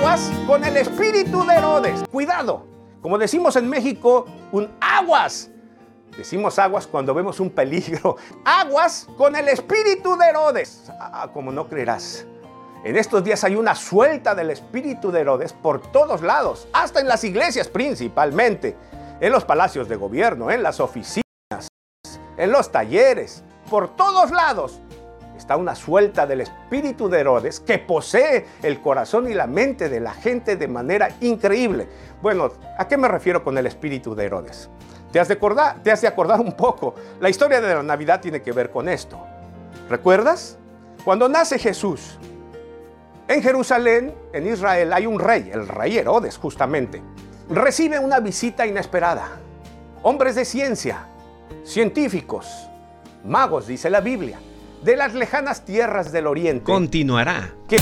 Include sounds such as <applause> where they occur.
aguas con el espíritu de Herodes. Cuidado, como decimos en México, un aguas. Decimos aguas cuando vemos un peligro. <laughs> Aguas con el espíritu de Herodes. Ah, como no creerás. En estos días hay una suelta del espíritu de Herodes por todos lados, hasta en las iglesias principalmente, en los palacios de gobierno, en las oficinas, en los talleres, por todos lados está una suelta del espíritu de Herodes que posee el corazón y la mente de la gente de manera increíble. Bueno, ¿a qué me refiero con el espíritu de Herodes? Te has de acordar, un poco. La historia de la Navidad tiene que ver con esto. ¿Recuerdas? Cuando nace Jesús, en Jerusalén, en Israel, hay un rey, el rey Herodes justamente. Recibe una visita inesperada. Hombres de ciencia, científicos, magos, dice la Biblia, de las lejanas tierras del oriente. Continuará. Que